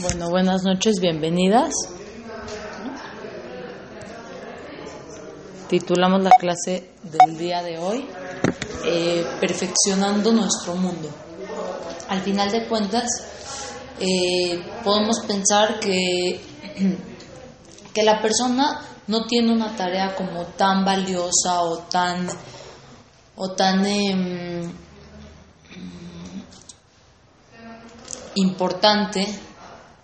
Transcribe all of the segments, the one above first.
Bueno, buenas noches, bienvenidas. Titulamos la clase del día de hoy eh, Perfeccionando nuestro mundo. Al final de cuentas, eh, podemos pensar que, que la persona no tiene una tarea como tan valiosa o tan o tan em, importante,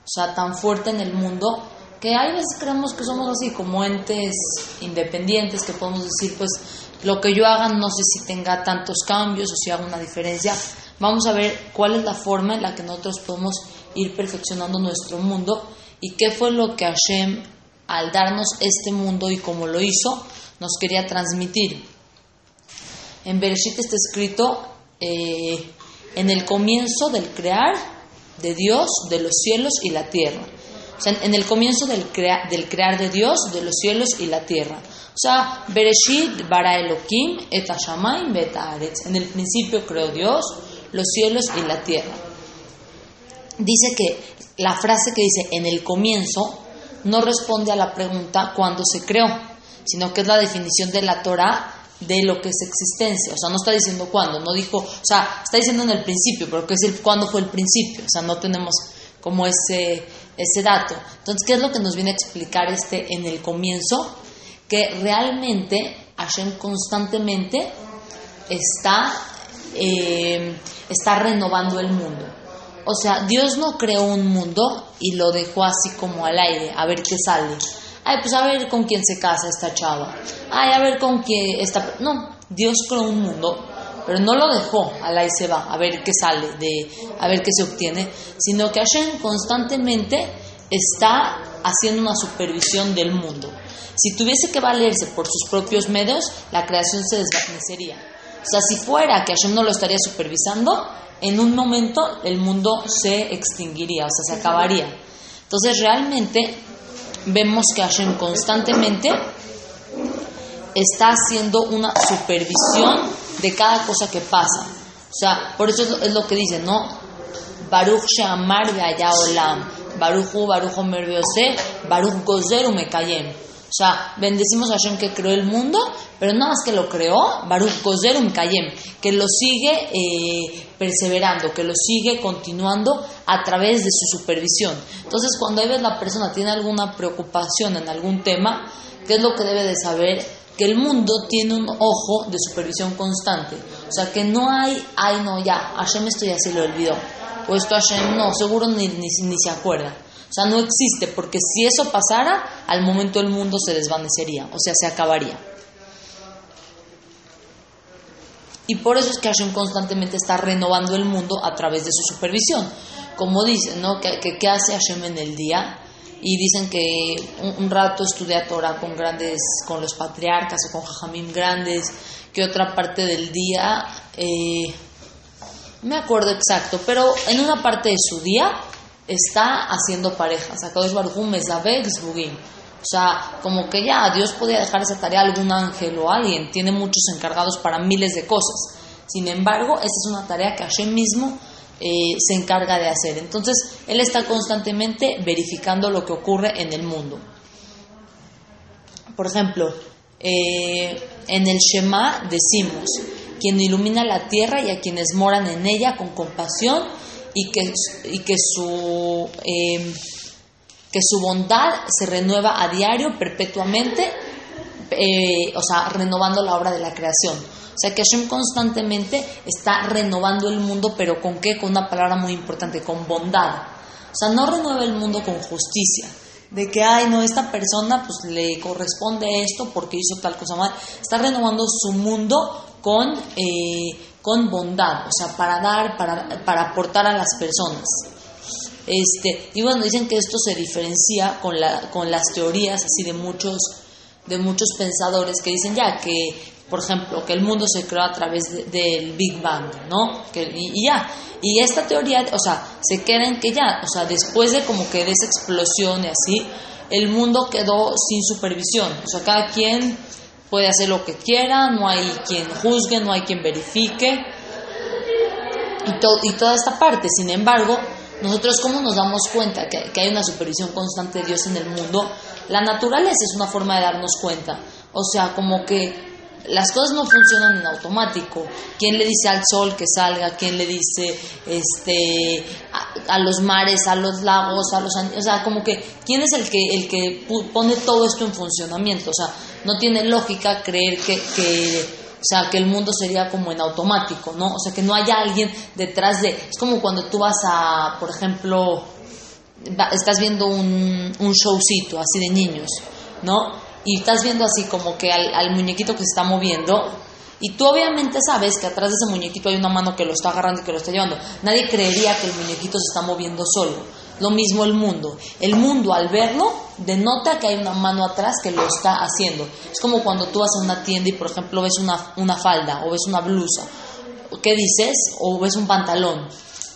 o sea, tan fuerte en el mundo, que hay veces creemos que somos así como entes independientes, que podemos decir, pues lo que yo haga no sé si tenga tantos cambios o si haga una diferencia. Vamos a ver cuál es la forma en la que nosotros podemos ir perfeccionando nuestro mundo y qué fue lo que Hashem, al darnos este mundo y cómo lo hizo, nos quería transmitir. En Bereshit está escrito, eh, en el comienzo del crear de Dios, de los cielos y la tierra. O sea, en el comienzo del, crear de Dios, de los cielos y la tierra. O sea, Bereshit bara Elohim et hashamayim En el principio creó Dios los cielos y la tierra. Dice que la frase que dice en el comienzo no responde a la pregunta cuándo se creó, sino que es la definición de la Torah de lo que es existencia. O sea, no está diciendo cuándo, no dijo, o sea, está diciendo en el principio, pero ¿qué es el cuándo fue el principio? O sea, no tenemos como ese, ese dato. Entonces, ¿qué es lo que nos viene a explicar este en el comienzo? Que realmente Hashem constantemente está, eh, está renovando el mundo. O sea, Dios no creó un mundo y lo dejó así como al aire, a ver qué sale ay, pues a ver con quién se casa esta chava, ay, a ver con quién está... No, Dios creó un mundo, pero no lo dejó, la y se va, a ver qué sale, de, a ver qué se obtiene, sino que Hashem constantemente está haciendo una supervisión del mundo. Si tuviese que valerse por sus propios medios, la creación se desvanecería. O sea, si fuera que Hashem no lo estaría supervisando, en un momento el mundo se extinguiría, o sea, se acabaría. Entonces, realmente vemos que Hashem constantemente está haciendo una supervisión de cada cosa que pasa. O sea, por eso es lo, que dice, ¿no? Baruch Sheamar Olam, Baruchu Baruch Omer Baruch Gozer Umekayem. O sea, bendecimos a Hashem que creó el mundo, pero nada más que lo creó, Baruch Gozer Umekayem, que lo sigue eh, perseverando, que lo sigue continuando a través de su supervisión. Entonces, cuando a la persona tiene alguna preocupación en algún tema, ¿qué es lo que debe de saber? Que el mundo tiene un ojo de supervisión constante. O sea, que no hay, ay no, ya, Hashem esto ya se lo olvidó. O esto Hashem no, seguro ni, ni, ni se acuerda. O sea, no existe, porque si eso pasara, al momento el mundo se desvanecería, o sea, se acabaría. Y por eso es que Hashem constantemente está renovando el mundo a través de su supervisión. Como dicen, ¿no? ¿Qué, que, hace Hashem en el día? Y dicen que un, rato estudia Torah con grandes, con los patriarcas o con jajamim grandes, que otra parte del día, eh, me acuerdo exacto, pero en una parte de su día está haciendo parejas. Akadosh Baruch Hu o sea, como que ya Dios podía dejar esa tarea a algún ángel o alguien. Tiene muchos encargados para miles de cosas. Sin embargo, esa es una tarea que Hashem mismo eh, se encarga de hacer. Entonces, Él está constantemente verificando lo que ocurre en el mundo. Por ejemplo, eh, en el Shema decimos, quien ilumina la tierra y a quienes moran en ella con compasión y que, y que su... Eh, que su bondad se renueva a diario, perpetuamente, eh, o sea, renovando la obra de la creación. O sea, que Hashem constantemente está renovando el mundo, pero ¿con qué? Con una palabra muy importante, con bondad. O sea, no renueva el mundo con justicia. De que, ay, no, esta persona pues le corresponde esto porque hizo tal cosa mal. Está renovando su mundo con, eh, con bondad, o sea, para dar, para, para aportar a las personas. Este, y bueno, dicen que esto se diferencia con, la, con las teorías así de muchos, de muchos pensadores que dicen ya que, por ejemplo, que el mundo se creó a través del Big Bang, ¿no? Que, y, ya. Y esta teoría, o sea, se queda en que ya, o sea, después de como que de esa explosión y así, el mundo quedó sin supervisión. O sea, cada quien puede hacer lo que quiera, no hay quien juzgue, no hay quien verifique. Y, y toda esta parte, sin embargo, nosotros cómo nos damos cuenta que, que, hay una supervisión constante de Dios en el mundo, la naturaleza es una forma de darnos cuenta. O sea, como que las cosas no funcionan en automático. ¿Quién le dice al sol que salga? ¿Quién le dice este, a, los mares, a los lagos, a los... O sea, como que, ¿quién es el que, el que pone todo esto en funcionamiento? O sea, no tiene lógica creer que, que o sea, que el mundo sería como en automático, ¿no? O sea, que no haya alguien detrás de... Es como cuando tú vas a, por ejemplo, estás viendo un, un showcito así de niños, ¿no? y estás viendo así como que al, muñequito que se está moviendo y tú obviamente sabes que atrás de ese muñequito hay una mano que lo está agarrando y que lo está llevando. Nadie creería que el muñequito se está moviendo solo. Lo mismo el mundo. El mundo al verlo denota que hay una mano atrás que lo está haciendo. Es como cuando tú vas a una tienda y por ejemplo ves una, una falda o ves una blusa. ¿Qué dices? O ves un pantalón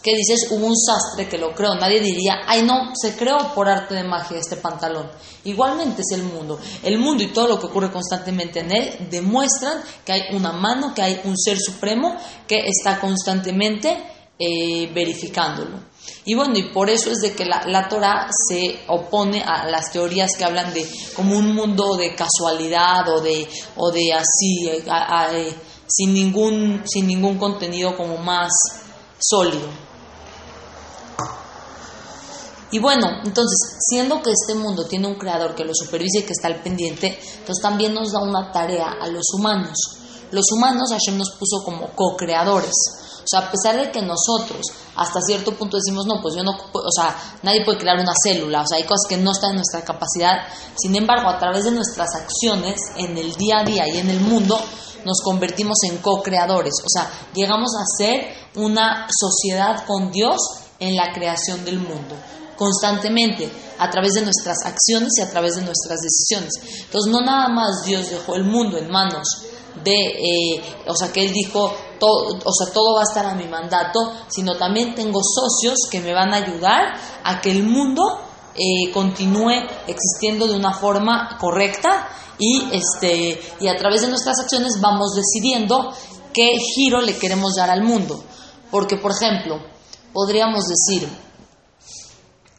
que dices hubo un sastre que lo creó. Nadie diría, ay no, se creó por arte de magia este pantalón. Igualmente es el mundo. El mundo y todo lo que ocurre constantemente en él demuestran que hay una mano, que hay un ser supremo que está constantemente eh, verificándolo. Y bueno, y por eso es de que la, la, Torah se opone a las teorías que hablan de como un mundo de casualidad o de, o de así, eh, eh, sin, ningún, sin ningún contenido como más sólido. Y bueno, entonces, siendo que este mundo tiene un creador que lo supervisa y que está al pendiente, entonces también nos da una tarea a los humanos. Los humanos Hashem nos puso como co-creadores. O sea, a pesar de que nosotros hasta cierto punto decimos, no, pues yo no, o sea, nadie puede crear una célula, o sea, hay cosas que no están en nuestra capacidad. Sin embargo, a través de nuestras acciones en el día a día y en el mundo, nos convertimos en co-creadores. O sea, llegamos a ser una sociedad con Dios en la creación del mundo constantemente a través de nuestras acciones y a través de nuestras decisiones. Entonces, no nada más Dios dejó el mundo en manos de, eh, o sea, que Él dijo, todo, o sea, todo va a estar a mi mandato, sino también tengo socios que me van a ayudar a que el mundo eh, continúe existiendo de una forma correcta y, este, y a través de nuestras acciones vamos decidiendo qué giro le queremos dar al mundo. Porque, por ejemplo, podríamos decir,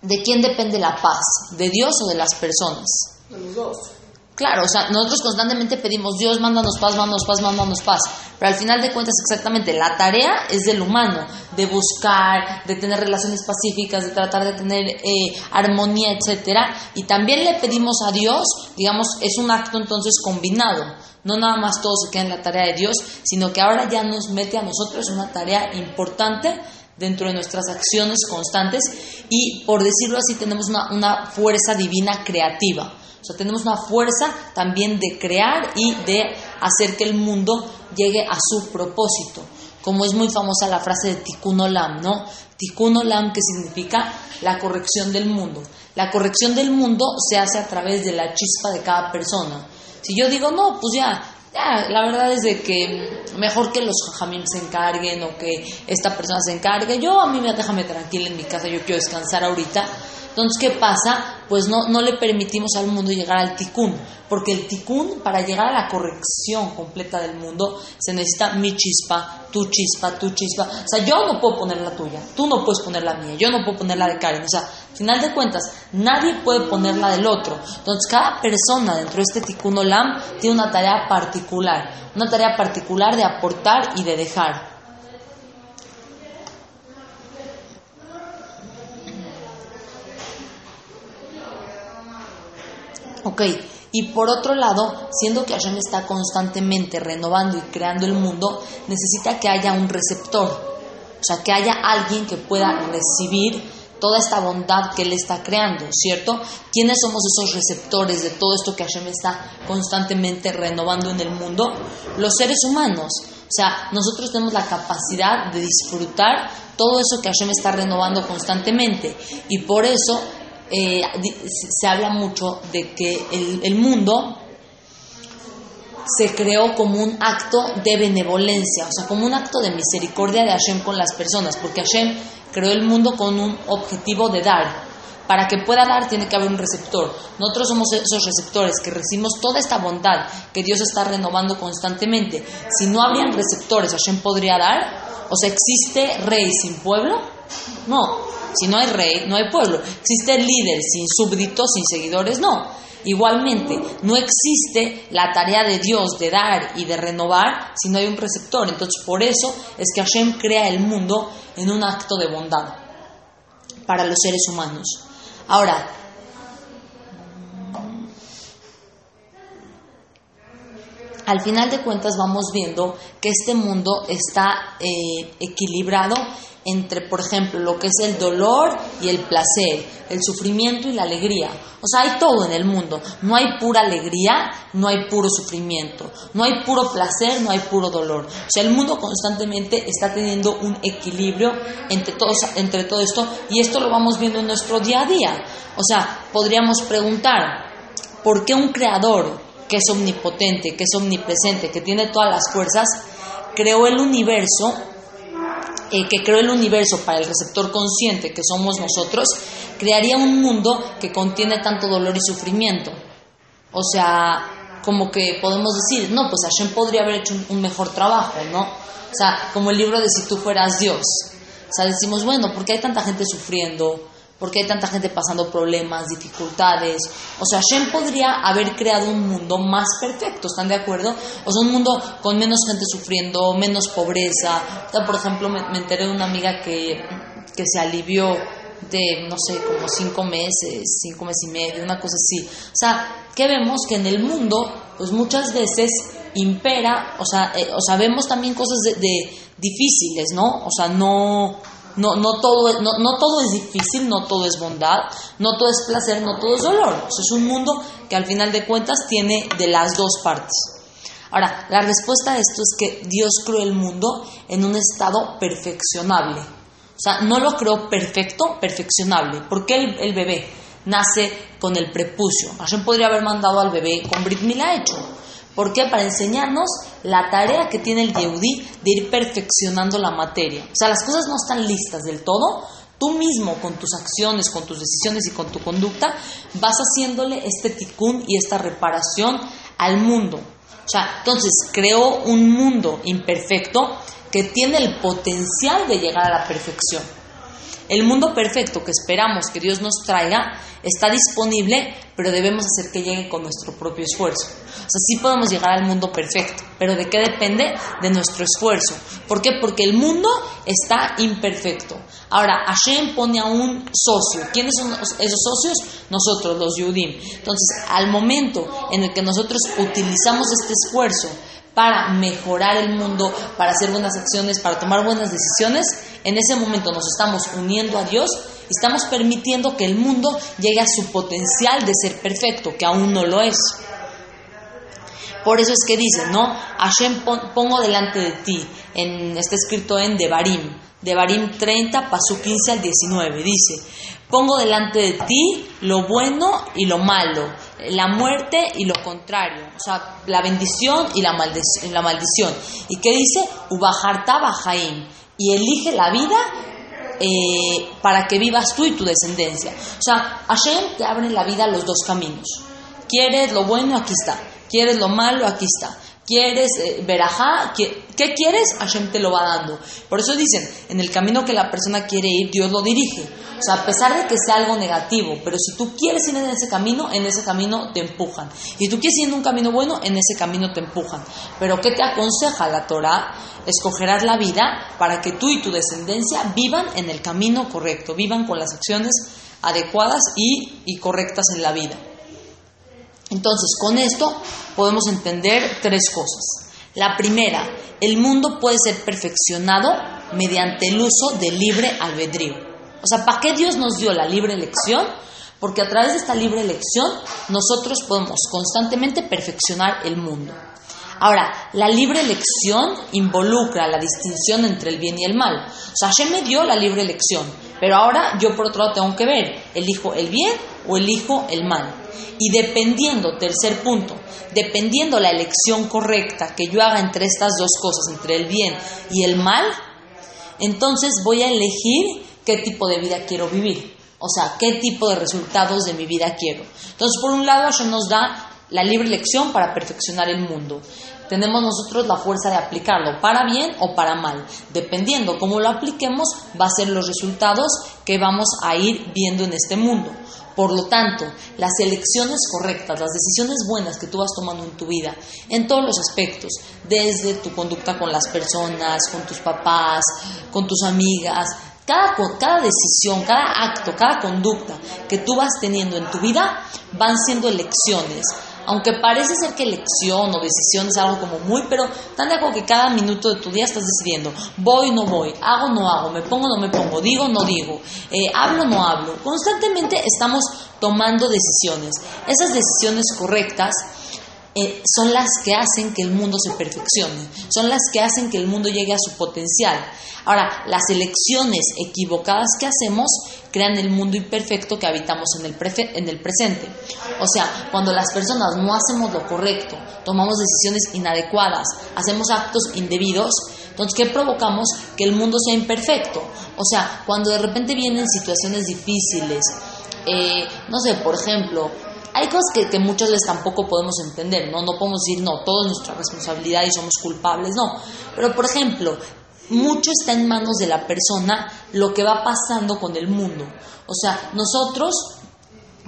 ¿De quién depende la paz? ¿De Dios o de las personas? De los dos. Claro, o sea, nosotros constantemente pedimos, Dios, mándanos paz, mándanos paz, mándanos paz. Pero al final de cuentas, exactamente, la tarea es del humano, de buscar, de tener relaciones pacíficas, de tratar de tener eh, armonía, etcétera. Y también le pedimos a Dios, digamos, es un acto entonces combinado. No nada más todo se queda en la tarea de Dios, sino que ahora ya nos mete a nosotros una tarea importante dentro de nuestras acciones constantes y por decirlo así tenemos una, fuerza divina creativa. O sea, tenemos una fuerza también de crear y de hacer que el mundo llegue a su propósito. Como es muy famosa la frase de Tikkun Olam, ¿no? Tikkun Olam que significa la corrección del mundo. La corrección del mundo se hace a través de la chispa de cada persona. Si yo digo, no, pues ya, la verdad es de que mejor que los jamim se encarguen o que esta persona se encargue. Yo a mí me déjame tranquila en mi casa, yo quiero descansar ahorita. Entonces, ¿qué pasa? Pues no, no le permitimos al mundo llegar al tikkun, porque el tikkun, para llegar a la corrección completa del mundo, se necesita mi chispa, tu chispa, tu chispa. O sea, yo no puedo poner la tuya, tú no puedes poner la mía, yo no puedo poner la de Karen. O sea, al final de cuentas, nadie puede poner la del otro. Entonces, cada persona dentro de este tikkun olam tiene una tarea particular, una tarea particular de aportar y de dejar. Ok, y por otro lado, siendo que Hashem está constantemente renovando y creando el mundo, necesita que haya un receptor, o sea, que haya alguien que pueda recibir toda esta bondad que Él está creando, ¿cierto? ¿Quiénes somos esos receptores de todo esto que Hashem está constantemente renovando en el mundo? Los seres humanos. O sea, nosotros tenemos la capacidad de disfrutar todo eso que Hashem está renovando constantemente. Y por eso eh, se habla mucho de que el, el mundo se creó como un acto de benevolencia, o sea, como un acto de misericordia de Hashem con las personas, porque Hashem creó el mundo con un objetivo de dar. Para que pueda dar tiene que haber un receptor. Nosotros somos esos receptores que recibimos toda esta bondad que Dios está renovando constantemente. Si no habrían receptores, Hashem podría dar. O sea, ¿existe rey sin pueblo? No. Si no hay rey, no hay pueblo. ¿Existe líder sin súbditos, sin seguidores? No. Igualmente, no existe la tarea de Dios de dar y de renovar si no hay un receptor. Entonces, por eso es que Hashem crea el mundo en un acto de bondad para los seres humanos. Ahora, al final de cuentas vamos viendo que este mundo está eh, equilibrado entre, por ejemplo, lo que es el dolor y el placer, el sufrimiento y la alegría. O sea, hay todo en el mundo. No hay pura alegría, no hay puro sufrimiento. No hay puro placer, no hay puro dolor. O sea, el mundo constantemente está teniendo un equilibrio entre, todos, entre todo esto y esto lo vamos viendo en nuestro día a día. O sea, podríamos preguntar, ¿por qué un creador que es omnipotente, que es omnipresente, que tiene todas las fuerzas, creó el universo eh, que creó el universo para el receptor consciente que somos nosotros, crearía un mundo que contiene tanto dolor y sufrimiento. O sea, como que podemos decir, no, pues Hashem podría haber hecho un, mejor trabajo, ¿no? O sea, como el libro de Si tú fueras Dios. O sea, decimos, bueno, ¿por qué hay tanta gente sufriendo? ¿Por qué hay tanta gente pasando problemas, dificultades? O sea, Hashem podría haber creado un mundo más perfecto, ¿están de acuerdo? O sea, un mundo con menos gente sufriendo, menos pobreza. por ejemplo, me, enteré de una amiga que, que se alivió de, no sé, como cinco meses, cinco meses y medio, una cosa así. O sea, ¿qué vemos? Que en el mundo, pues muchas veces impera, o sea, eh, o sea vemos también cosas de, de difíciles, ¿no? O sea, no no, no, todo, no, todo es difícil, no todo es bondad, no todo es placer, no todo es dolor. es un mundo que al final de cuentas tiene de las dos partes. Ahora, la respuesta a esto es que Dios creó el mundo en un estado perfeccionable. O sea, no lo creó perfecto, perfeccionable. ¿Por qué el, bebé nace con el prepucio? Hashem podría haber mandado al bebé con Brit Mila hecho. ¿Por qué? Para enseñarnos la tarea que tiene el Yehudi de ir perfeccionando la materia. O sea, las cosas no están listas del todo. Tú mismo, con tus acciones, con tus decisiones y con tu conducta, vas haciéndole este ticún y esta reparación al mundo. O sea, entonces creó un mundo imperfecto que tiene el potencial de llegar a la perfección. El mundo perfecto que esperamos que Dios nos traiga está disponible, pero debemos hacer que llegue con nuestro propio esfuerzo. O sea, sí podemos llegar al mundo perfecto, pero ¿de qué depende? De nuestro esfuerzo. ¿Por qué? Porque el mundo está imperfecto. Ahora, Hashem pone a un socio. ¿Quiénes son esos socios? Nosotros, los Yudim. Entonces, al momento en el que nosotros utilizamos este esfuerzo para mejorar el mundo, para hacer buenas acciones, para tomar buenas decisiones, en ese momento nos estamos uniendo a Dios y estamos permitiendo que el mundo llegue a su potencial de ser perfecto, que aún no lo es. Por eso es que dice, ¿no? Hashem pongo delante de ti, en, está escrito en Devarim, Devarim 30, paso 15 al 19, dice, pongo delante de ti lo bueno y lo malo, la muerte y lo contrario, o sea, la bendición y la, la maldición. ¿Y qué dice? Ubajarta bajaim, y elige la vida eh, para que vivas tú y tu descendencia. O sea, Hashem te abre la vida los dos caminos. ¿Quieres lo bueno? Aquí está. ¿Quieres lo malo? Aquí está. ¿Quieres eh, verajá? ¿Qué, ¿Qué quieres? Hashem te lo va dando. Por eso dicen, en el camino que la persona quiere ir, Dios lo dirige. O sea, a pesar de que sea algo negativo, pero si tú quieres ir en ese camino, en ese camino te empujan. Y tú quieres ir en un camino bueno, en ese camino te empujan. Pero ¿qué te aconseja la Torah? Escogerás la vida para que tú y tu descendencia vivan en el camino correcto, vivan con las acciones adecuadas y, y correctas en la vida. Entonces, con esto podemos entender tres cosas. La primera, el mundo puede ser perfeccionado mediante el uso del libre albedrío. O sea, ¿para qué Dios nos dio la libre elección? Porque a través de esta libre elección nosotros podemos constantemente perfeccionar el mundo. Ahora, la libre elección involucra la distinción entre el bien y el mal. O sea, Hashem me dio la libre elección, pero ahora yo por otro lado tengo que ver, ¿elijo el bien o elijo el mal? Y dependiendo, tercer punto, dependiendo la elección correcta que yo haga entre estas dos cosas, entre el bien y el mal, entonces voy a elegir qué tipo de vida quiero vivir. O sea, qué tipo de resultados de mi vida quiero. Entonces, por un lado, Hashem nos da la libre elección para perfeccionar el mundo. Tenemos nosotros la fuerza de aplicarlo para bien o para mal. Dependiendo cómo lo apliquemos, va a ser los resultados que vamos a ir viendo en este mundo. Por lo tanto, las elecciones correctas, las decisiones buenas que tú vas tomando en tu vida, en todos los aspectos, desde tu conducta con las personas, con tus papás, con tus amigas, cada, cada, decisión, cada acto, cada conducta que tú vas teniendo en tu vida van siendo elecciones aunque parece ser que elección o decisión es algo como muy, pero tan de que cada minuto de tu día estás decidiendo, voy, no voy, hago, no hago, me pongo, no me pongo, digo, no digo, eh, hablo, no hablo. Constantemente estamos tomando decisiones. Esas decisiones correctas eh, son las que hacen que el mundo se perfeccione, son las que hacen que el mundo llegue a su potencial. Ahora, las elecciones equivocadas que hacemos crean el mundo imperfecto que habitamos en el, en el presente. O sea, cuando las personas no hacemos lo correcto, tomamos decisiones inadecuadas, hacemos actos indebidos, entonces, ¿qué provocamos? Que el mundo sea imperfecto. O sea, cuando de repente vienen situaciones difíciles, eh, no sé, por ejemplo, hay cosas que, que, muchas veces tampoco podemos entender, ¿no? No podemos decir, no, todo es nuestra responsabilidad y somos culpables, no. Pero, por ejemplo, mucho está en manos de la persona lo que va pasando con el mundo. O sea, nosotros,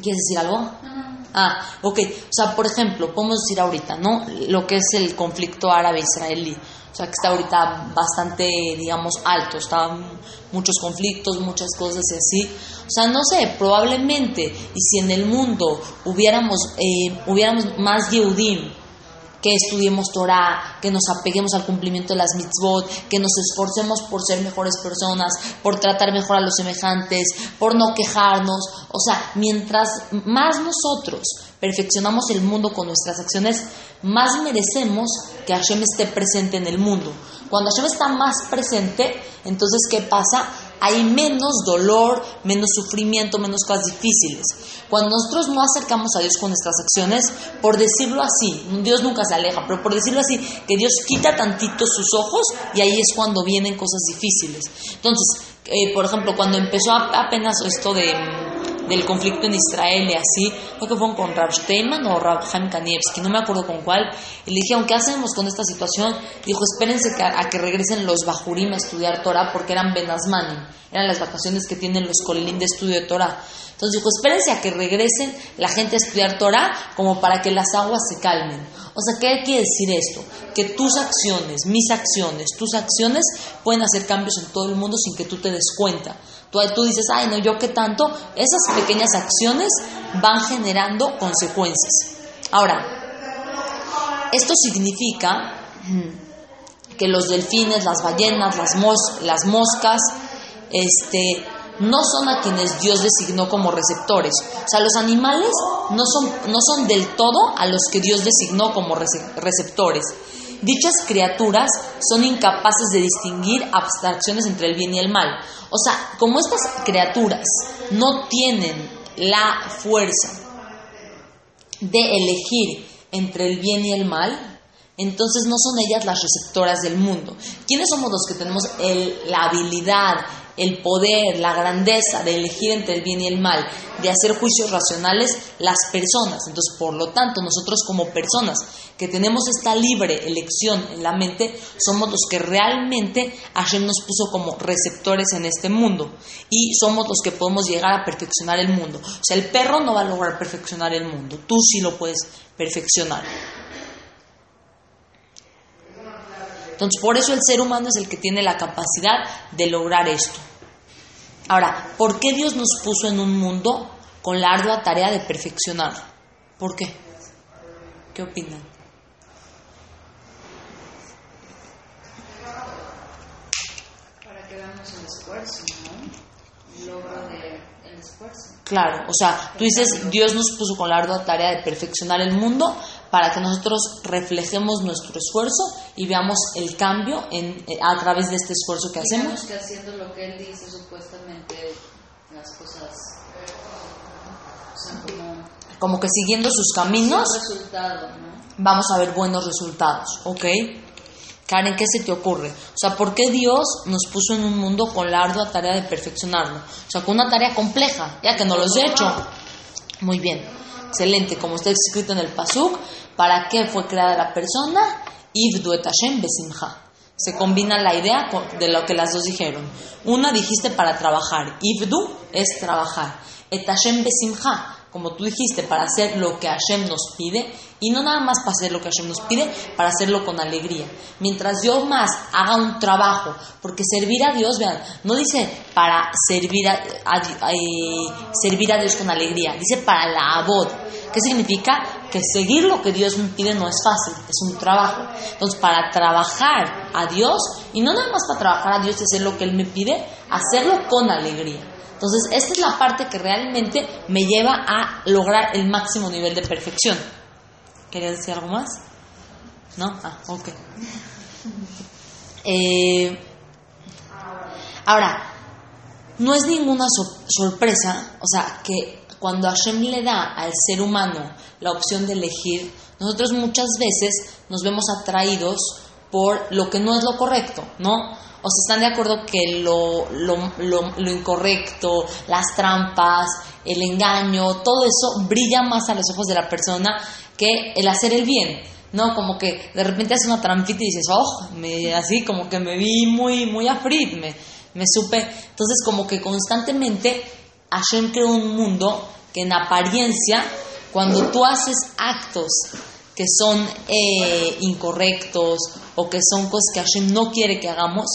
¿quieres decir algo? Ah, ok. O sea, por ejemplo, podemos decir ahorita, ¿no? Lo que es el conflicto árabe-israelí. O sea, que está ahorita bastante, digamos, alto. Están muchos conflictos, muchas cosas y así. O sea, no sé, probablemente, y si en el mundo hubiéramos, eh, hubiéramos más Yehudim, que estudiemos Torah, que nos apeguemos al cumplimiento de las mitzvot, que nos esforcemos por ser mejores personas, por tratar mejor a los semejantes, por no quejarnos. O sea, mientras más nosotros perfeccionamos el mundo con nuestras acciones, más merecemos que Hashem esté presente en el mundo. Cuando Hashem está más presente, entonces, ¿qué pasa? Hay menos dolor, menos sufrimiento, menos cosas difíciles. Cuando nosotros no acercamos a Dios con nuestras acciones, por decirlo así, Dios nunca se aleja, pero por decirlo así, que Dios quita tantito sus ojos y ahí es cuando vienen cosas difíciles. Entonces, eh, por ejemplo, cuando empezó apenas esto de del conflicto en Israel y así, creo que fue con Rav Steinman o Rav Haim Kanievski, no me acuerdo con cuál, y le dije, ¿qué hacemos con esta situación? Dijo, espérense a, que regresen los Bajurim a estudiar Torah porque eran Benazmanim, eran las vacaciones que tienen los Colilín de estudio de Torah. Entonces dijo, espérense a que regresen la gente a estudiar Torah como para que las aguas se calmen. O sea, ¿qué quiere decir esto? Que tus acciones, mis acciones, tus acciones pueden hacer cambios en todo el mundo sin que tú te des cuenta. Tú, tú dices, ay, no, yo qué tanto. Esas pequeñas acciones van generando consecuencias. Ahora, esto significa que los delfines, las ballenas, las, las moscas, este, no son a quienes Dios designó como receptores. O sea, los animales no son, no son del todo a los que Dios designó como receptores. Dichas criaturas son incapaces de distinguir abstracciones entre el bien y el mal. O sea, como estas criaturas no tienen la fuerza de elegir entre el bien y el mal, entonces no son ellas las receptoras del mundo. ¿Quiénes somos los que tenemos la habilidad, el poder, la grandeza de elegir entre el bien y el mal, de hacer juicios racionales, las personas. Entonces, por lo tanto, nosotros como personas que tenemos esta libre elección en la mente, somos los que realmente Hashem nos puso como receptores en este mundo y somos los que podemos llegar a perfeccionar el mundo. O sea, el perro no va a lograr perfeccionar el mundo, tú sí lo puedes perfeccionar. Entonces, por eso el ser humano es el que tiene la capacidad de lograr esto. Ahora, ¿por qué Dios nos puso en un mundo con la ardua tarea de perfeccionar? ¿Por qué? ¿Qué opinan? Para que hagamos el esfuerzo, ¿no? logro del esfuerzo. Claro, o sea, tú dices, Dios nos puso con la ardua tarea de perfeccionar el mundo para que nosotros reflejemos nuestro esfuerzo y veamos el cambio en, eh, a través de este esfuerzo que Digamos hacemos. que haciendo lo que él dice, supuestamente las cosas. O sea, como. Como que siguiendo sus caminos vamos a ver buenos resultados, ¿ok? Karen, ¿qué se te ocurre? O sea, ¿por qué Dios nos puso en un mundo con la ardua tarea de perfeccionarlo? O sea, con una tarea compleja, ya que no lo he hecho. Muy bien, excelente, como está escrito en el Pasuk, ¿para qué fue creada la persona? Ivdu et Hashem besimcha. Se combina la idea de lo que las dos dijeron. Una dijiste para trabajar, Ivdu es trabajar, et Hashem besimcha, como tú dijiste, para hacer lo que Hashem nos pide, y no nada más para hacer lo que Hashem nos pide, para hacerlo con alegría. Mientras yo más haga un trabajo, porque servir a Dios, vean, no dice para servir a, a- eh, servir a Dios con alegría, dice para la abod. ¿Qué significa? Que seguir lo que Dios me pide no es fácil, es un trabajo. Entonces, para trabajar a Dios, y no nada más para trabajar a Dios y hacer lo que Él me pide, hacerlo con alegría. Entonces, esta es la parte que realmente me lleva a lograr el máximo nivel de perfección. ¿Querías decir algo más? ¿No? Ah, ok. Eh, ahora, no es ninguna so- sorpresa, o sea, que cuando Hashem le da al ser humano la opción de elegir, nosotros muchas veces nos vemos atraídos por lo que no es lo correcto, ¿no? O sea, están de acuerdo que lo, lo, lo- incorrecto, las trampas, el engaño, todo eso brilla más a los ojos de la persona que el hacer el bien. No, como que de repente haces una trampita y dices, oh, me, así como que me vi muy, muy afrit, me, me supe. Entonces, como que constantemente Hashem creó un mundo que en apariencia, cuando tú haces actos que son eh, incorrectos o que son cosas que Hashem no quiere que hagamos,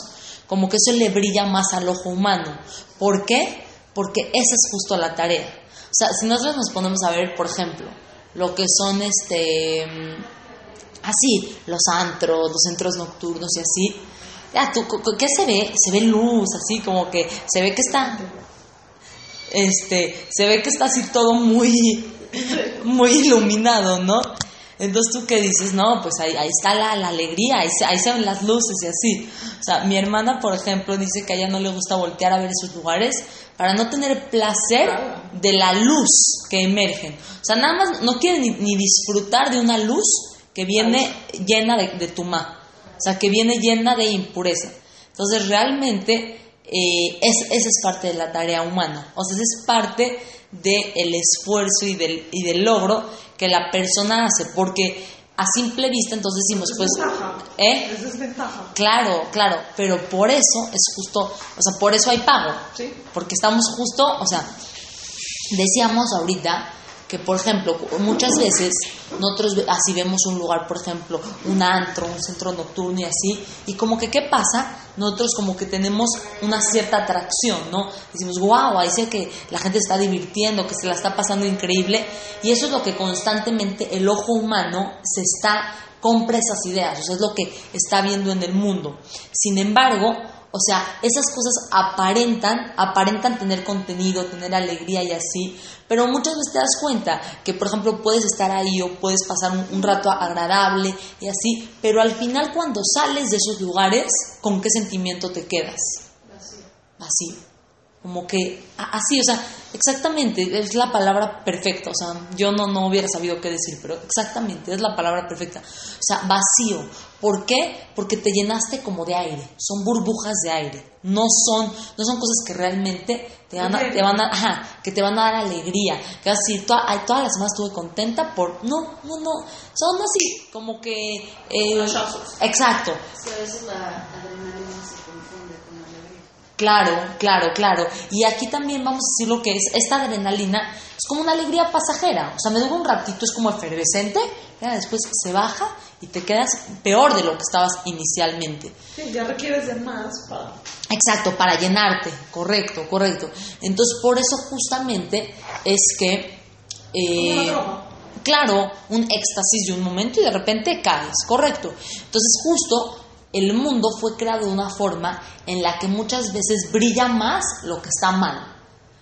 como que eso le brilla más al ojo humano. ¿Por qué? Porque esa es justo la tarea. O sea, si nosotros nos ponemos a ver, por ejemplo, lo que son este mm, así, los antros, los centros nocturnos y así. Ya, tú, ¿qué se ve? Se ve luz, así como que se ve que está, este, se ve que está así todo muy, muy iluminado, ¿no? Entonces tú qué dices, no, pues ahí, ahí está la, la alegría, ahí se, ahí se ven las luces y así. O sea, mi hermana, por ejemplo, dice que a ella no le gusta voltear a ver esos lugares para no tener placer de la luz que emergen. O sea, nada más no quiere ni, ni disfrutar de una luz que viene llena de, de tumá, o sea, que viene llena de impureza. Entonces, realmente, eh, es, esa es parte de la tarea humana, o sea, esa es parte del esfuerzo y del, y del logro que la persona hace, porque a simple vista entonces decimos, pues, ¿eh? Es desventaja. Claro, claro, pero por eso es justo, o sea, por eso hay pago, Sí. porque estamos justo, o sea, decíamos ahorita que, por ejemplo, muchas veces nosotros así vemos un lugar, por ejemplo, un antro, un centro nocturno y así, y como que, ¿qué pasa? Nosotros como que tenemos una cierta atracción, ¿no? Decimos, wow, ahí sé que la gente está divirtiendo, que se la está pasando increíble, y eso es lo que constantemente el ojo humano se está compra esas ideas, o sea, es lo que está viendo en el mundo. Sin embargo, o sea, esas cosas aparentan, aparentan tener contenido, tener alegría y así, pero muchas veces te das cuenta que, por ejemplo, puedes estar ahí o puedes pasar un, un rato agradable y así, pero al final cuando sales de esos lugares, ¿con qué sentimiento te quedas? Vacío. Como que así, o sea, exactamente, es la palabra perfecta, o sea, yo no, no hubiera sabido qué decir, pero exactamente, es la palabra perfecta. O sea, vacío. ¿Por qué? Porque te llenaste como de aire, son burbujas de aire, no son, no son cosas que realmente te van a, te van a, ajá, que te van a dar alegría, que así, toda, ay, toda la semana estuve contenta por, no, no, no, son así, como que, eh, exacto, Es que a veces la adrenalina se confunde con la alegría. Claro, claro, claro. Y aquí también vamos a decir lo que es, esta adrenalina es como una alegría pasajera, o sea, me dura un ratito, es como efervescente, ya después se baja y te quedas peor de lo que estabas inicialmente. Sí, ya requieres de más para... Exacto, para llenarte, correcto, correcto. Entonces, por eso justamente es que... eh, claro, un éxtasis de un momento y de repente caes, correcto. Entonces, justo el mundo fue creado de una forma en la que muchas veces brilla más lo que está mal.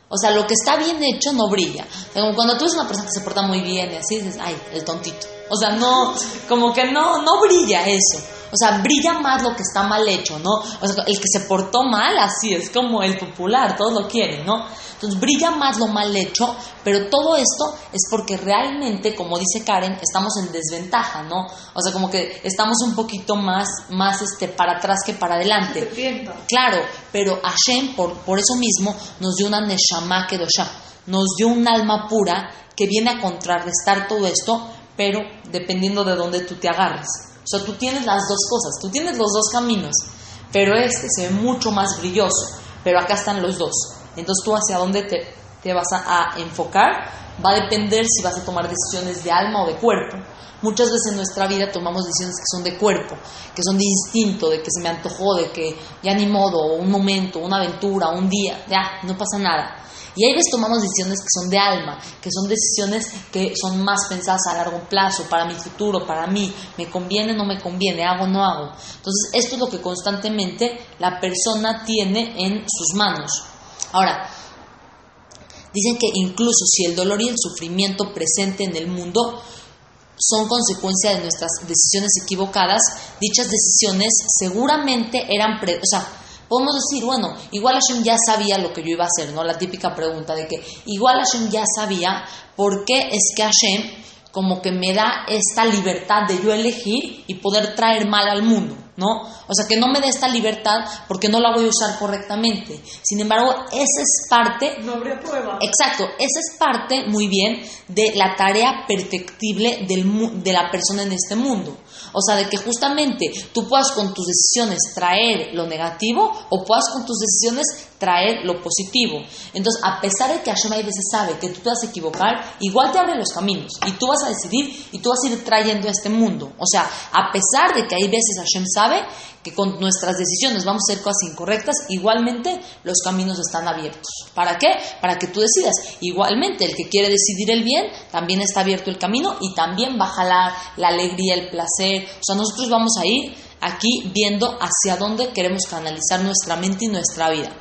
O sea, lo que está bien hecho no brilla. O sea, como cuando tú ves una persona que se porta muy bien y así dices, ay, el tontito. O sea, no, como que no, no brilla eso. O sea, brilla más lo que está mal hecho, ¿no? O sea, el que se portó mal, así es como el popular, todos lo quieren, ¿no? Entonces brilla más lo mal hecho, pero todo esto es porque realmente, como dice Karen, estamos en desventaja, ¿no? O sea, como que estamos un poquito más, más este, para atrás que para adelante. Claro, pero Hashem, por, por eso mismo, nos dio una Neshama Kedosha, nos dio un alma pura que viene a contrarrestar todo esto, pero dependiendo de dónde tú te agarres. O sea, tú tienes las dos cosas, tú tienes los dos caminos, pero este se ve mucho más brilloso, pero acá están los dos. Entonces tú hacia dónde te, te vas a, a enfocar va a depender si vas a tomar decisiones de alma o de cuerpo. Muchas veces en nuestra vida tomamos decisiones que son de cuerpo, que son de instinto, de que se me antojó, de que ya ni modo, un momento, una aventura, un día, ya, no pasa nada. Y hay veces tomamos decisiones que son de alma, que son decisiones que son más pensadas a largo plazo, para mi futuro, para mí, me conviene, no me conviene, hago, no hago. Entonces, esto es lo que constantemente la persona tiene en sus manos. Ahora, dicen que incluso si el dolor y el sufrimiento presente en el mundo son consecuencia de nuestras decisiones equivocadas, dichas decisiones seguramente eran, pre podemos decir, bueno, igual Hashem ya sabía lo que yo iba a hacer, ¿no? La típica pregunta de que igual Hashem ya sabía por qué es que Hashem como que me da esta libertad de yo elegir y poder traer mal al mundo, ¿no? O sea, que no me dé esta libertad porque no la voy a usar correctamente. Sin embargo, esa es parte No habría prueba. Exacto, esa es parte muy bien de la tarea perfectible del de la persona en este mundo. O sea, de que justamente tú puedas con tus decisiones traer lo negativo o puedas con tus decisiones traer lo positivo. Entonces, a pesar de que Hashem a veces sabe que tú te vas a equivocar, igual te abre los caminos y tú vas a decidir y tú vas a ir trayendo a este mundo. O sea, a pesar de que hay veces Hashem sabe que con nuestras decisiones vamos a hacer cosas incorrectas, igualmente los caminos están abiertos. ¿Para qué? Para que tú decidas. Igualmente, el que quiere decidir el bien, también está abierto el camino y también va a jalar la alegría, el placer. O sea, nosotros vamos a ir aquí viendo hacia dónde queremos canalizar nuestra mente y nuestra vida.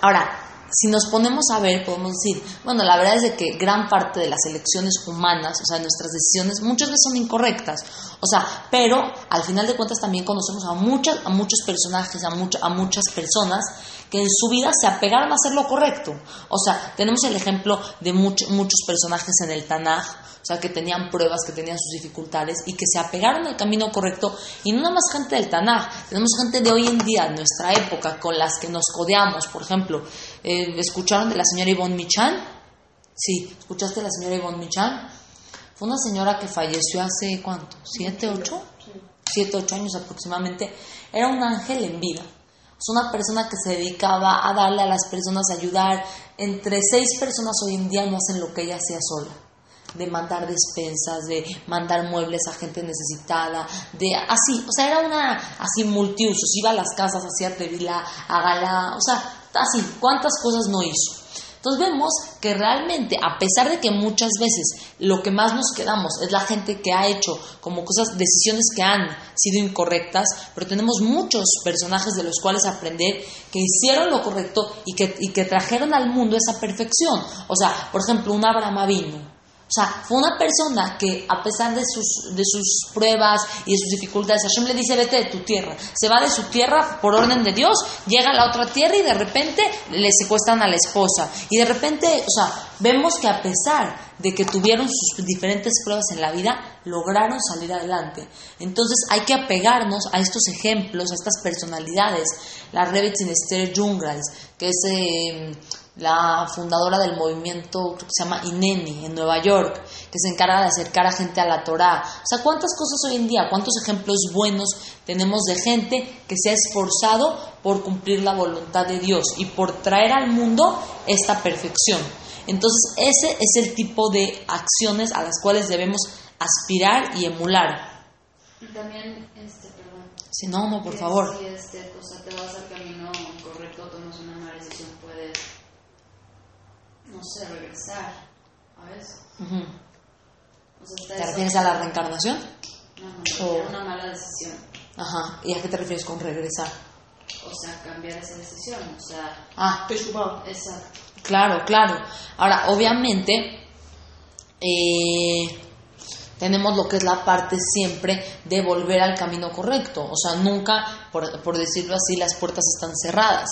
Ahora, si nos ponemos a ver, podemos decir, bueno, la verdad es de que gran parte de las elecciones humanas, o sea, nuestras decisiones, muchas veces son incorrectas. O sea, pero al final de cuentas también conocemos a, muchas, a muchos personajes, a, mucha- a muchas personas que en su vida se apegaron a hacer lo correcto. O sea, tenemos el ejemplo de much- muchos personajes en el Tanaj, o sea, que tenían pruebas, que tenían sus dificultades y que se apegaron al camino correcto. Y no nada más gente del Tanaj, tenemos gente de hoy en día, nuestra época, con las que nos codeamos. Por ejemplo, eh, ¿escucharon de la señora Ivonne Michan? Sí, ¿escuchaste de la señora Ivonne Michan? Fue una señora que falleció hace, ¿cuánto? ¿Siete, ocho? Siete, ocho años aproximadamente. Era un ángel en vida. Es una persona que se dedicaba a darle a las personas, a ayudar. Entre seis personas hoy en día no hacen lo que ella hacía sola. De mandar despensas, de mandar muebles a gente necesitada, de así, o sea, era una así multiusos. Iba a las casas, hacía tevila, hágala, o sea, así, ¿cuántas cosas no hizo? Entonces vemos que realmente, a pesar de que muchas veces lo que más nos quedamos es la gente que ha hecho como cosas, decisiones que han sido incorrectas, pero tenemos muchos personajes de los cuales aprender que hicieron lo correcto y que, y que trajeron al mundo esa perfección. O sea, por ejemplo, un Abraham vino. O sea, fue una persona que a pesar de sus, de sus pruebas y de sus dificultades, Hashem le dice, vete de tu tierra. Se va de su tierra por orden de Dios, llega a la otra tierra y de repente le secuestran a la esposa. Y de repente, o sea, vemos que a pesar de que tuvieron sus diferentes pruebas en la vida, lograron salir adelante. Entonces hay que apegarnos a estos ejemplos, a estas personalidades. La Rebbetzin Esther Jungreis, que es... eh, la fundadora del movimiento que se llama INENI en Nueva York, que se encarga de acercar a gente a la Torá. O sea, ¿cuántas cosas hoy en día, cuántos ejemplos buenos tenemos de gente que se ha esforzado por cumplir la voluntad de Dios y por traer al mundo esta perfección? Entonces, ese es el tipo de acciones a las cuales debemos aspirar y emular. Y también, este, perdón. Si no, no, por favor. Si este, o sea, te vas al camino correcto, tomas una mala decisión, puedes, no sé, regresar. ¿Sabes? Ujú. O sea, está ¿Te eso- refieres a la reencarnación? No, no, o- era una mala decisión. Ajá. ¿Y a qué te refieres con regresar? o sea, cambiar esa decisión, o sea, Ah, exacto. Claro, claro. Ahora, obviamente, eh, tenemos lo que es la parte siempre de volver al camino correcto. O sea, nunca, por, por decirlo así, las puertas están cerradas.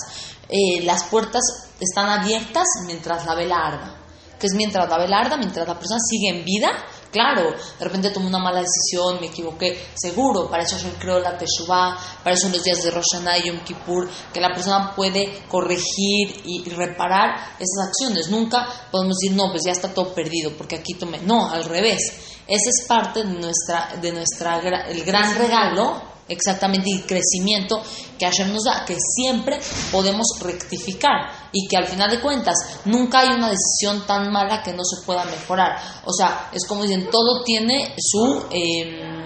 Eh, las puertas están abiertas mientras la vela arda. que es mientras la vela arda, mientras la persona sigue en vida, claro, de repente tomé una mala decisión, me equivoqué, seguro, para eso yo creo la Teshuvah, para eso los días de Rosh Hashanah y Yom Kippur, que la persona puede corregir y reparar esas acciones. Nunca podemos decir, no, pues ya está todo perdido, porque aquí tomé. No, al revés. Ese es parte de nuestra, de nuestra, el gran regalo exactamente y crecimiento que Hashem nos da, que siempre podemos rectificar y que al final de cuentas nunca hay una decisión tan mala que no se pueda mejorar. O sea, es como dicen, todo tiene su... em,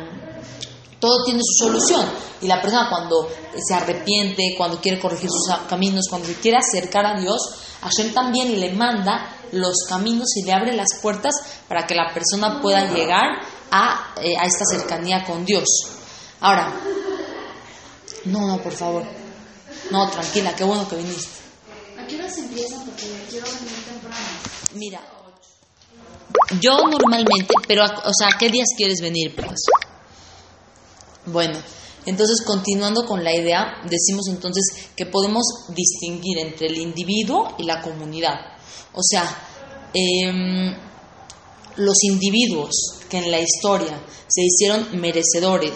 todo tiene su solución y la persona cuando se arrepiente, cuando quiere corregir sus caminos, cuando se quiere acercar a Dios, Hashem también le manda los caminos y le abre las puertas para que la persona pueda llegar a, eh, a esta cercanía con Dios. Ahora, no, no, por favor. No, tranquila, qué bueno que viniste. ¿A qué horas empiezan? Porque quiero venir temprano. Mira, yo normalmente, pero, o sea, ¿qué días quieres venir, pues? Bueno, entonces continuando con la idea, decimos entonces que podemos distinguir entre el individuo y la comunidad. O sea, em, los individuos que en la historia se hicieron merecedores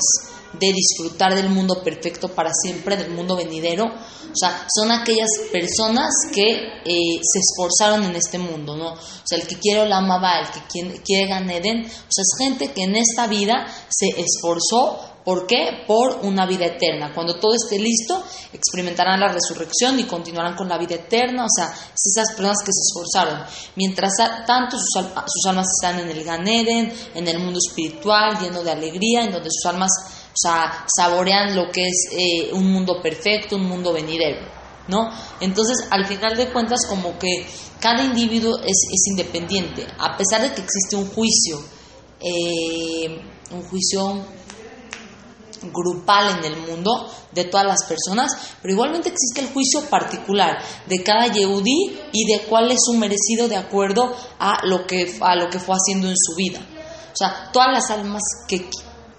de disfrutar del mundo perfecto para siempre, del mundo venidero, o sea, son aquellas personas que eh, se esforzaron en este mundo, ¿no? O sea, el que quiere la amaba, el que quiere, quiere Gan Eden, o sea, es gente que en esta vida se esforzó ¿Por qué? Por una vida eterna. Cuando todo esté listo, experimentarán la resurrección y continuarán con la vida eterna. O sea, es esas personas que se esforzaron. Mientras tanto sus, al- sus almas están en el Ganeden, en el mundo espiritual, lleno de alegría, en donde sus almas o sea, saborean lo que es eh, un mundo perfecto, un mundo venidero. ¿No? Entonces, al final de cuentas, como que cada individuo es, es independiente, a pesar de que existe un juicio, eh, un juicio grupal en el mundo de todas las personas, pero igualmente existe el juicio particular de cada Yehudí y de cuál es su merecido de acuerdo a lo que, a lo que fue haciendo en su vida. O sea, todas las almas que,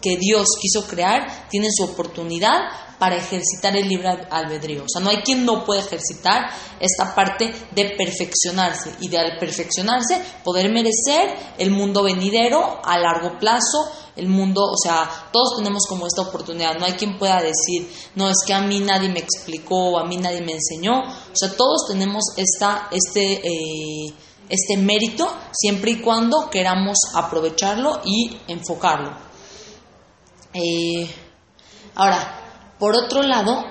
que Dios quiso crear tienen su oportunidad para ejercitar el libre albedrío. O sea, no hay quien no pueda ejercitar esta parte de perfeccionarse y de al perfeccionarse poder merecer el mundo venidero a largo plazo, el mundo, o sea, todos tenemos como esta oportunidad. No hay quien pueda decir, no, es que a mí nadie me explicó a mí nadie me enseñó. O sea, todos tenemos esta, este, eh, este mérito siempre y cuando queramos aprovecharlo y enfocarlo. Eh, ahora, por otro lado,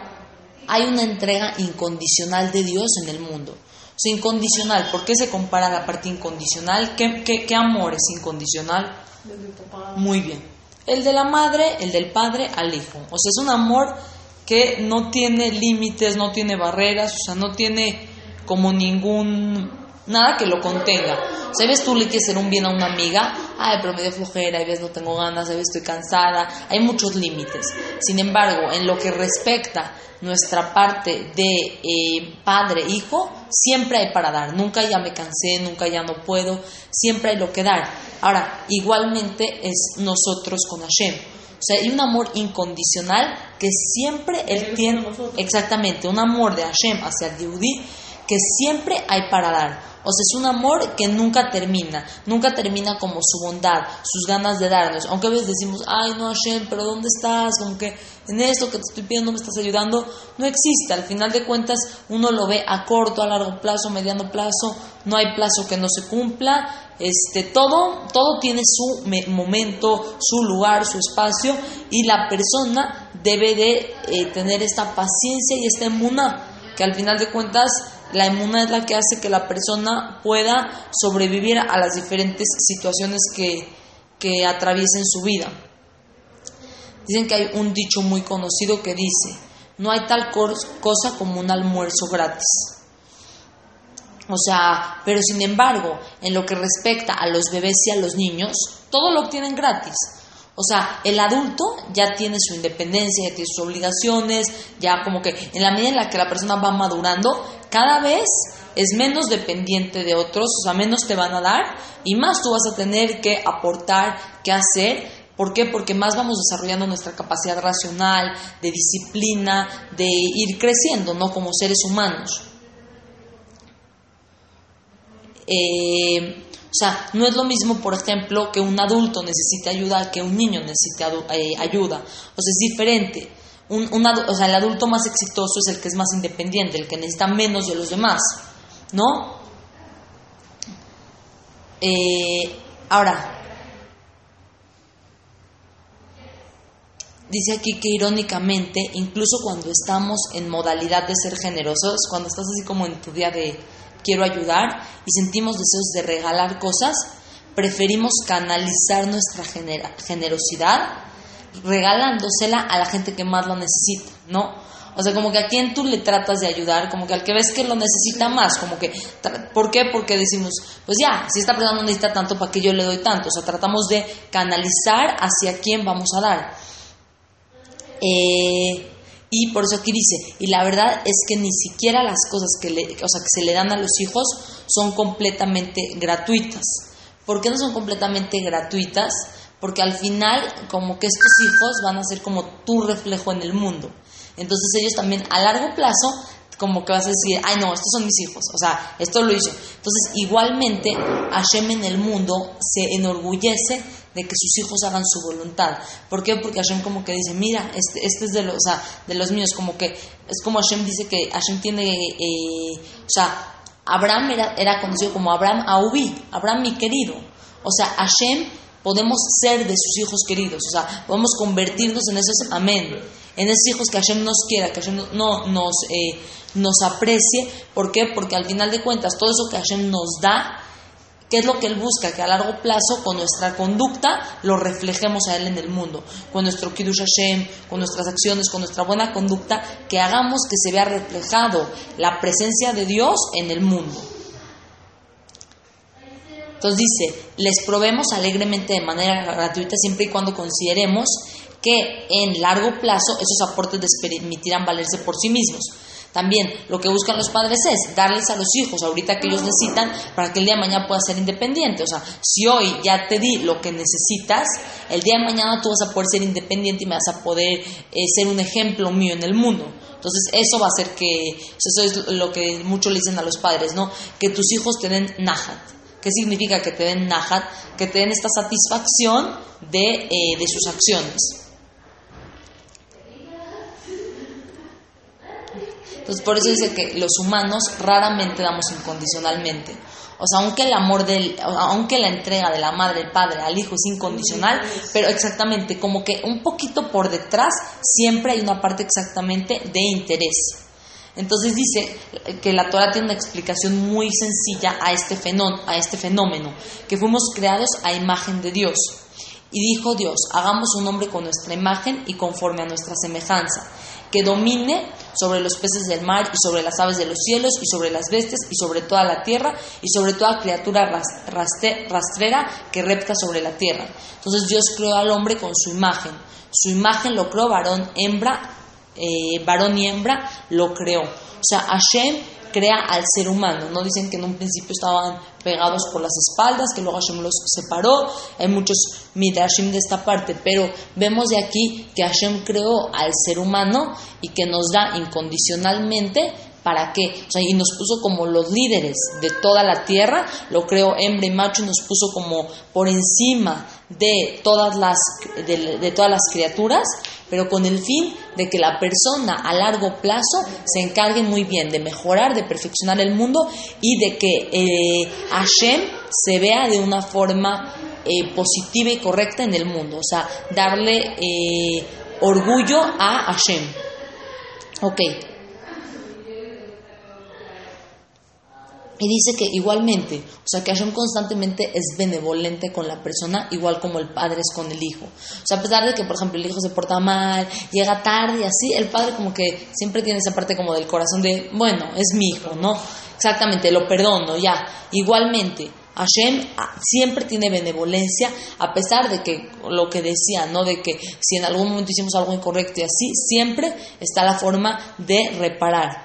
hay una entrega incondicional de Dios en el mundo. O sea, incondicional, ¿por qué se compara la parte incondicional? ¿Qué, qué, qué amor es incondicional? Muy bien. El de la madre, el del padre al hijo. O sea, es un amor que no tiene límites, no tiene barreras, o sea, no tiene como ningún nada que lo contenga. O sea, ves tú le quieres hacer un bien a una amiga, ay, pero me dio flojera, y ves no tengo ganas, a veces estoy cansada, hay muchos límites. Sin embargo, en lo que respecta nuestra parte de eh, padre-hijo, siempre hay para dar. Nunca ya me cansé, nunca ya no puedo, siempre hay lo que dar. Ahora, igualmente es nosotros con Hashem. O sea, hay un amor incondicional que siempre Él tiene, exactamente, un amor de Hashem hacia el Yehudí que siempre hay para dar. O sea, es un amor que nunca termina, nunca termina como su bondad, sus ganas de darnos. Aunque a veces decimos, ay, no, Hashem, pero ¿dónde estás? Como en esto que te estoy pidiendo me estás ayudando. No existe. Al final de cuentas, uno lo ve a corto, a largo plazo, mediano plazo. No hay plazo que no se cumpla. Este, todo, todo tiene su me- momento, su lugar, su espacio. Y la persona debe de eh, tener esta paciencia y esta emuna que al final de cuentas la emuna es la que hace que la persona pueda sobrevivir a las diferentes situaciones que, que atraviesen su vida. Dicen que hay un dicho muy conocido que dice, no hay tal cosa como un almuerzo gratis. O sea, pero sin embargo, en lo que respecta a los bebés y a los niños, todo lo obtienen gratis. O sea, el adulto ya tiene su independencia, ya tiene sus obligaciones, ya como que en la medida en la que la persona va madurando, cada vez es menos dependiente de otros, o sea, menos te van a dar y más tú vas a tener que aportar, que hacer. ¿Por qué? Porque más vamos desarrollando nuestra capacidad racional, de disciplina, de ir creciendo, ¿no? Como seres humanos. Eh, o sea, no es lo mismo, por ejemplo, que un adulto necesite ayuda que un niño necesite eh, ayuda. O sea, es diferente. Un, o sea, el adulto más exitoso es el que es más independiente, el que necesita menos de los demás, ¿no? Eh, ahora, dice aquí que irónicamente, incluso cuando estamos en modalidad de ser generosos, cuando estás así como en tu día de quiero ayudar y sentimos deseos de regalar cosas, preferimos canalizar nuestra generosidad regalándosela a la gente que más lo necesita, ¿no? O sea, como que a quien tú le tratas de ayudar, como que al que ves que lo necesita más, como que, ¿por qué? Porque decimos, pues ya, si esta persona no necesita tanto, ¿para qué yo le doy tanto? O sea, tratamos de canalizar hacia quién vamos a dar. Eh, y por eso aquí dice, y la verdad es que ni siquiera las cosas que, le, o sea, que se le dan a los hijos son completamente gratuitas. ¿Por qué no son completamente gratuitas? Porque al final como que estos hijos van a ser como tu reflejo en el mundo. Entonces ellos también a largo plazo como que vas a decir, ay no, estos son mis hijos, o sea, esto lo hizo. Entonces igualmente Hashem en el mundo se enorgullece de que sus hijos hagan su voluntad. ¿Por qué? Porque Hashem como que dice, mira, este, este es de los, de los míos, como que es como Hashem dice que Hashem tiene, eh, o sea, Abraham era, conocido como Abraham Aubi, Abraham mi querido. O sea, Hashem podemos ser de sus hijos queridos, o sea, podemos convertirnos en esos, amén, en esos hijos que Hashem nos quiera, que Hashem no, nos, eh, nos aprecie. ¿Por qué? Porque al final de cuentas, todo eso que Hashem nos da, ¿Qué es lo que Él busca? Que a largo plazo, con nuestra conducta, lo reflejemos a Él en el mundo. Con nuestro Kiddush Hashem, con nuestras acciones, con nuestra buena conducta, que hagamos que se vea reflejado la presencia de Dios en el mundo. Entonces dice, les probemos alegremente de manera gratuita siempre y cuando consideremos que en largo plazo esos aportes les permitirán valerse por sí mismos. También lo que buscan los padres es darles a los hijos ahorita que ellos necesitan para que el día de mañana pueda ser independiente. O sea, si hoy ya te di lo que necesitas, el día de mañana tú vas a poder ser independiente y me vas a poder eh, ser un ejemplo mío en el mundo. Entonces eso va a hacer que, eso es lo que muchos le dicen a los padres, ¿no? Que tus hijos te den nahat. ¿Qué significa que te den nahat? Que te den esta satisfacción de, eh, de sus acciones. Entonces por eso dice que los humanos raramente damos incondicionalmente. O sea, aunque el amor del, aunque la entrega de la madre, el padre al hijo es incondicional, pero exactamente, como que un poquito por detrás siempre hay una parte exactamente de interés. Entonces dice que la Torah tiene una explicación muy sencilla a este, fenómeno, a este fenómeno, que fuimos creados a imagen de Dios. Y dijo Dios, hagamos un hombre con nuestra imagen y conforme a nuestra semejanza, que domine sobre los peces del mar y sobre las aves de los cielos y sobre las bestias y sobre toda la tierra y sobre toda criatura rastrera que repta sobre la tierra. Entonces Dios creó al hombre con su imagen. Su imagen lo creó varón, hembra, eh, varón y hembra lo creó. O sea, Hashem crea al ser humano. No dicen que en un principio estaban pegados por las espaldas, que luego Hashem los separó. Hay muchos midrashim de esta parte, pero vemos de aquí que Hashem creó al ser humano y que nos da incondicionalmente ¿Para qué? O sea, y nos puso como los líderes de toda la tierra, lo creó hembra y macho y nos puso como por encima de todas las, de todas las criaturas pero con el fin de que la persona a largo plazo se encargue muy bien de mejorar, de perfeccionar el mundo y de que eh, Hashem se vea de una forma eh, positiva y correcta en el mundo, o sea, darle eh, orgullo a Hashem. Ok. Y dice que igualmente, o sea, que Hashem constantemente es benevolente con la persona, igual como el padre es con el hijo. O sea, a pesar de que, por ejemplo, el hijo se porta mal, llega tarde y así, el padre como que siempre tiene esa parte como del corazón de, bueno, es mi hijo, ¿no? Exactamente, lo perdono, ya. Igualmente, Hashem ah, siempre tiene benevolencia, a pesar de que lo que decía, ¿no? De que si en algún momento hicimos algo incorrecto y así, siempre está la forma de reparar.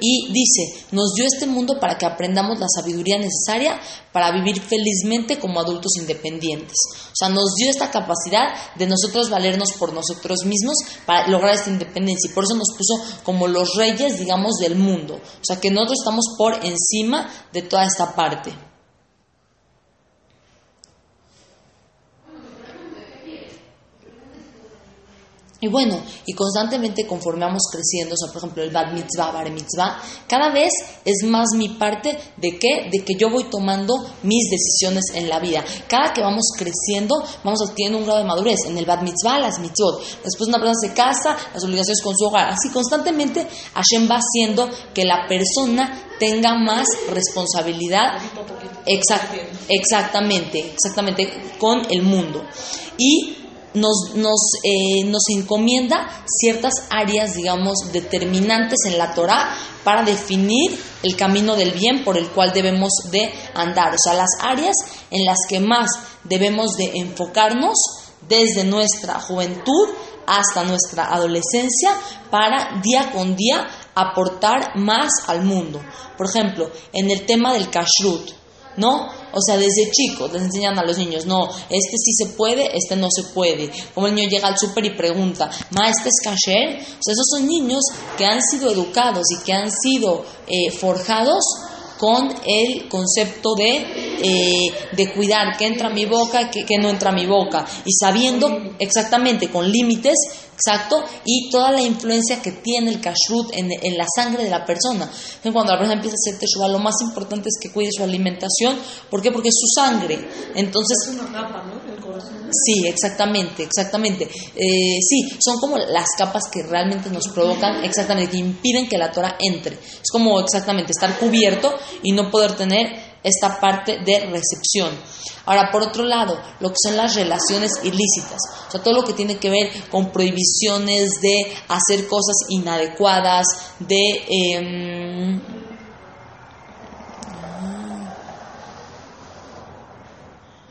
Y dice, nos dio este mundo para que aprendamos la sabiduría necesaria para vivir felizmente como adultos independientes. O sea, nos dio esta capacidad de nosotros valernos por nosotros mismos para lograr esta independencia. Y por eso nos puso como los reyes, digamos, del mundo. O sea, que nosotros estamos por encima de toda esta parte. Y bueno, y constantemente conforme vamos creciendo, o sea, por ejemplo, el Bad Mitzvah, Bar Mitzvah, cada vez es más mi parte de qué? De que yo voy tomando mis decisiones en la vida. Cada que vamos creciendo, vamos adquiriendo un grado de madurez. En el Bad Mitzvah, las mitzvot. Después una persona se casa, las obligaciones con su hogar. Así constantemente Hashem va haciendo que la persona tenga más responsabilidad. exactamente, exactamente, con el mundo. Y nos, nos, eh, nos encomienda ciertas áreas, digamos, determinantes en la Torah para definir el camino del bien por el cual debemos de andar. O sea, las áreas en las que más debemos de enfocarnos desde nuestra juventud hasta nuestra adolescencia para día con día aportar más al mundo. Por ejemplo, en el tema del kashrut, ¿no? O sea, desde chicos les enseñan a los niños, no, este sí se puede, este no se puede. Como el niño llega al súper y pregunta, ma, ¿este? O sea, esos son niños que han sido educados y que han sido eh, forjados con el concepto de, eh, de cuidar que entra a mi boca, que, que no entra a mi boca, y sabiendo exactamente con límites Exacto, y toda la influencia que tiene el kashrut en, la sangre de la persona. Cuando la persona empieza a hacer teshuva, lo más importante es que cuide su alimentación. ¿Por qué? Porque es su sangre. Entonces. Es una ¿no? Sí, exactamente, exactamente. Eh, sí, son como las capas que realmente nos provocan, exactamente, que impiden que la Torah entre. Es como exactamente estar cubierto y no poder tener esta parte de recepción. Ahora, por otro lado, lo que son las relaciones ilícitas, o sea, todo lo que tiene que ver con prohibiciones de hacer cosas inadecuadas, de... Em,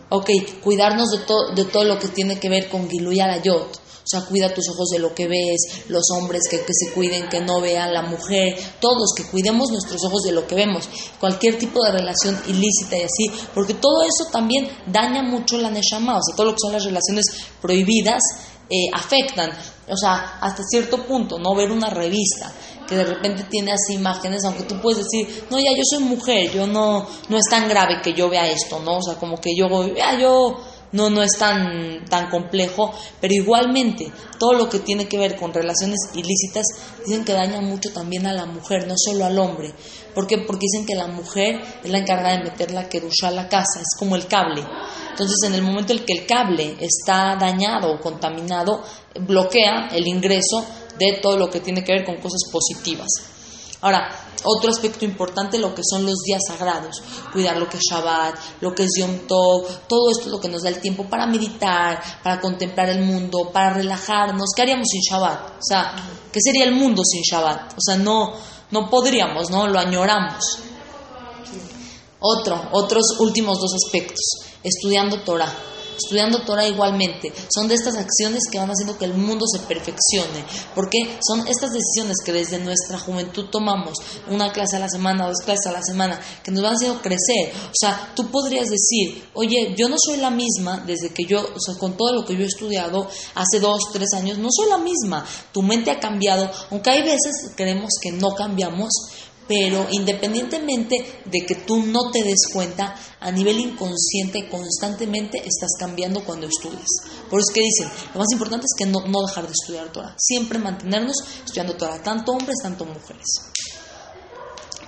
ok, cuidarnos de, de todo lo que tiene que ver con Giluya Layot, o sea, cuida tus ojos de lo que ves, los hombres que, se cuiden, que no vean, la mujer, todos que cuidemos nuestros ojos de lo que vemos, cualquier tipo de relación ilícita y así, porque todo eso también daña mucho la Neshama, o sea, todo lo que son las relaciones prohibidas eh, afectan, o sea, hasta cierto punto, no ver una revista que de repente tiene así imágenes, aunque tú puedes decir, no, ya yo soy mujer, yo no, no es tan grave que yo vea esto, ¿no? O sea, como que yo, ya yo no, no es tan, tan complejo, pero igualmente todo lo que tiene que ver con relaciones ilícitas dicen que daña mucho también a la mujer, no solo al hombre. ¿Por qué? Porque dicen que la mujer es la encargada de meter la querusha a la casa, es como el cable. Entonces, en el momento en que el cable está dañado o contaminado, bloquea el ingreso de todo lo que tiene que ver con cosas positivas. Ahora, otro aspecto importante, lo que son los días sagrados, cuidar lo que es Shabbat, lo que es Yom Tov, todo esto es lo que nos da el tiempo para meditar, para contemplar el mundo, para relajarnos. ¿Qué haríamos sin Shabbat? O sea, ¿qué sería el mundo sin Shabbat? O sea, no, no podríamos, ¿no? Lo añoramos. Otro, otros últimos dos aspectos, estudiando Torah estudiando Torah igualmente. Son de estas acciones que van haciendo que el mundo se perfeccione. Porque son estas decisiones que desde nuestra juventud tomamos, una clase a la semana, dos clases a la semana, que nos van haciendo crecer. O sea, tú podrías decir, oye, yo no soy la misma desde que yo, o sea, con todo lo que yo he estudiado hace dos, tres años, no soy la misma. Tu mente ha cambiado, aunque hay veces creemos que no cambiamos, pero independientemente de que tú no te des cuenta, a nivel inconsciente constantemente estás cambiando cuando estudias. Por eso es que dicen, lo más importante es que no, no dejar de estudiar Torah, siempre mantenernos estudiando Torah, tanto hombres, tanto mujeres.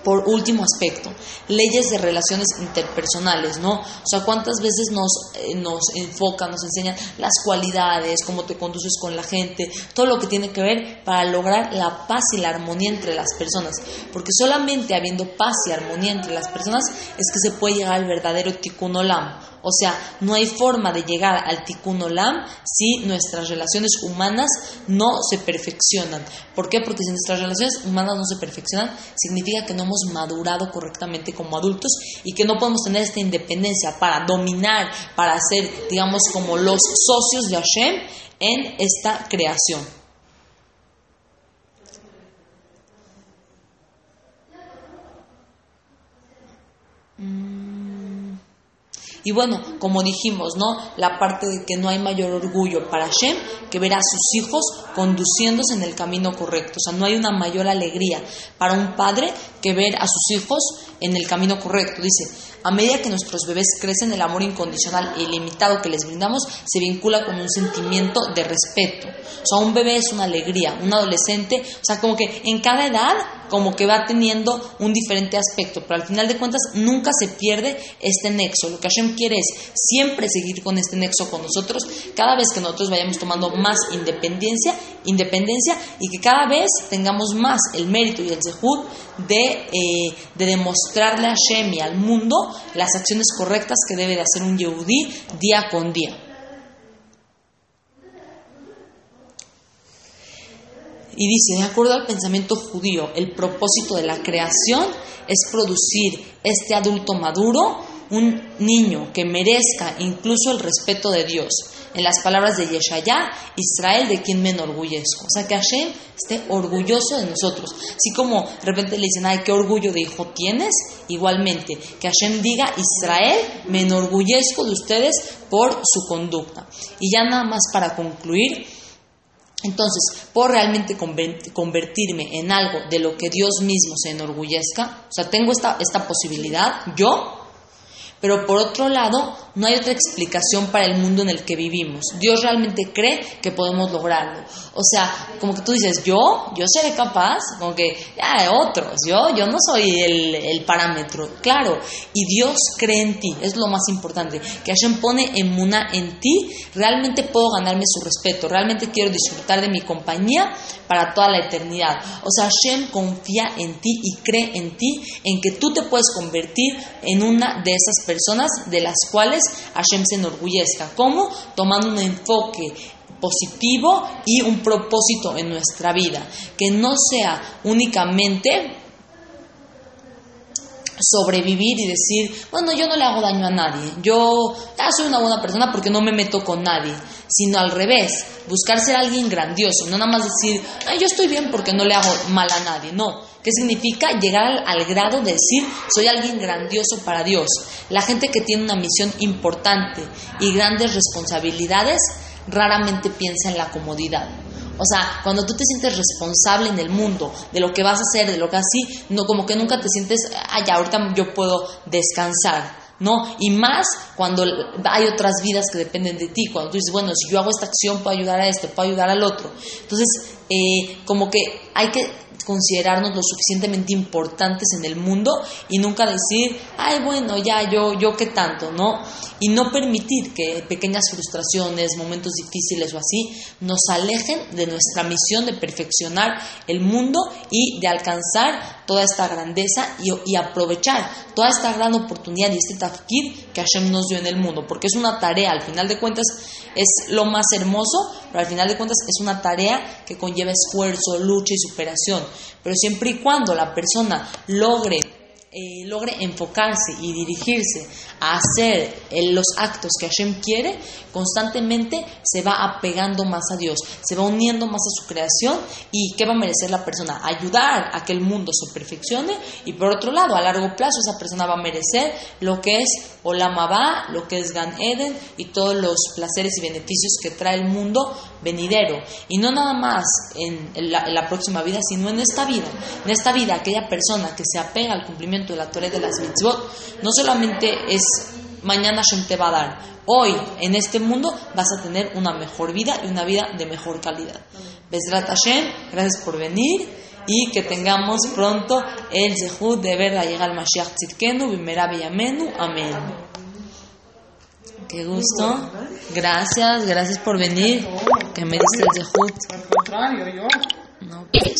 Por último aspecto, leyes de relaciones interpersonales, ¿no? O sea, cuántas veces nos, eh, nos enfocan, nos enseñan las cualidades, cómo te conduces con la gente, todo lo que tiene que ver para lograr la paz y la armonía entre las personas. Porque solamente habiendo paz y armonía entre las personas es que se puede llegar al verdadero tikkun olam O sea, no hay forma de llegar al tikkun olam si nuestras relaciones humanas no se perfeccionan. ¿Por qué? Porque si nuestras relaciones humanas no se perfeccionan, significa que no hemos madurado correctamente como adultos y que no podemos tener esta independencia para dominar, para ser, digamos, como los socios de Hashem en esta creación. Y bueno, como dijimos, ¿no? La parte de que no hay mayor orgullo para Hashem que ver a sus hijos conduciéndose en el camino correcto. O sea, no hay una mayor alegría para un padre que ver a sus hijos en el camino correcto. Dice, a medida que nuestros bebés crecen, el amor incondicional e ilimitado que les brindamos se vincula con un sentimiento de respeto. O sea, un bebé es una alegría, un adolescente, o sea, como que en cada edad como que va teniendo un diferente aspecto, pero al final de cuentas nunca se pierde este nexo. Lo que Hashem quiere es siempre seguir con este nexo con nosotros, cada vez que nosotros vayamos tomando más independencia, independencia y que cada vez tengamos más el mérito y el zehut de, eh, de demostrarle a Hashem y al mundo las acciones correctas que debe de hacer un Yehudí día con día. Y dice, de acuerdo al pensamiento judío, el propósito de la creación es producir este adulto maduro, un niño que merezca incluso el respeto de Dios. En las palabras de Yeshayá, Israel de quien me enorgullezco. O sea, que Hashem esté orgulloso de nosotros. Así como de repente le dicen, ay, qué orgullo de hijo tienes, igualmente, que Hashem diga, Israel, me enorgullezco de ustedes por su conducta. Y ya nada más para concluir, entonces, ¿puedo realmente convertirme en algo de lo que Dios mismo se enorgullezca? O sea, tengo esta, esta posibilidad, yo, pero por otro lado, no hay otra explicación para el mundo en el que vivimos. Dios realmente cree que podemos lograrlo. O sea, como que tú dices, yo, yo seré capaz, como que, ya, otros, yo, yo no soy el, el parámetro. Claro, y Dios cree en ti, es lo más importante. Que Hashem pone emuna en ti, realmente puedo ganarme su respeto, realmente quiero disfrutar de mi compañía para toda la eternidad. O sea, Hashem confía en ti y cree en ti, en que tú te puedes convertir en una de esas personas de las cuales Hashem se enorgullezca. ¿Cómo? Tomando un enfoque positivo y un propósito en nuestra vida. Que no sea únicamente sobrevivir y decir, bueno, yo no le hago daño a nadie, yo soy una buena persona porque no me meto con nadie, sino al revés, buscar ser alguien grandioso, no nada más decir, yo estoy bien porque no le hago mal a nadie, no. ¿Qué significa llegar al, grado de decir, soy alguien grandioso para Dios? La gente que tiene una misión importante y grandes responsabilidades raramente piensa en la comodidad. O sea, cuando tú te sientes responsable en el mundo de lo que vas a hacer, de lo que así, no como que nunca te sientes, ay, ahorita yo puedo descansar. ¿no? Y más cuando hay otras vidas que dependen de ti, cuando tú dices, bueno, si yo hago esta acción, puedo ayudar a este, puedo ayudar al otro. Entonces, eh, como que hay que considerarnos lo suficientemente importantes en el mundo y nunca decir, ay, bueno, ya, yo, yo qué tanto, ¿no? Y no permitir que pequeñas frustraciones, momentos difíciles o así, nos alejen de nuestra misión de perfeccionar el mundo y de alcanzar toda esta grandeza y, aprovechar toda esta gran oportunidad y este tafkir que Hashem nos dio en el mundo, porque es una tarea, al final de cuentas es lo más hermoso, pero al final de cuentas es una tarea que conlleva esfuerzo, lucha y superación. Pero siempre y cuando la persona logre eh, logre enfocarse y dirigirse a hacer eh, los actos que Hashem quiere, constantemente se va apegando más a Dios, se va uniendo más a su creación y ¿qué va a merecer la persona? Ayudar a que el mundo se perfeccione y por otro lado, a largo plazo esa persona va a merecer lo que es Olamabá, lo que es Gan Eden y todos los placeres y beneficios que trae el mundo venidero. Y no nada más en la, en la próxima vida, sino en esta vida. En esta vida, aquella persona que se apega al cumplimiento de la Torah de las mitzvot, no solamente es mañana Shem te va a dar, hoy en este mundo vas a tener una mejor vida y una vida de mejor calidad. Besrat Hashem, gracias por venir y que tengamos pronto el zehut de ver a llegar al Mashiach Tzidkenu, Bimera Yamenu, amén. Qué gusto. Gracias, gracias por venir. Que me diste el zehut. Al contrario, yo. No, pues.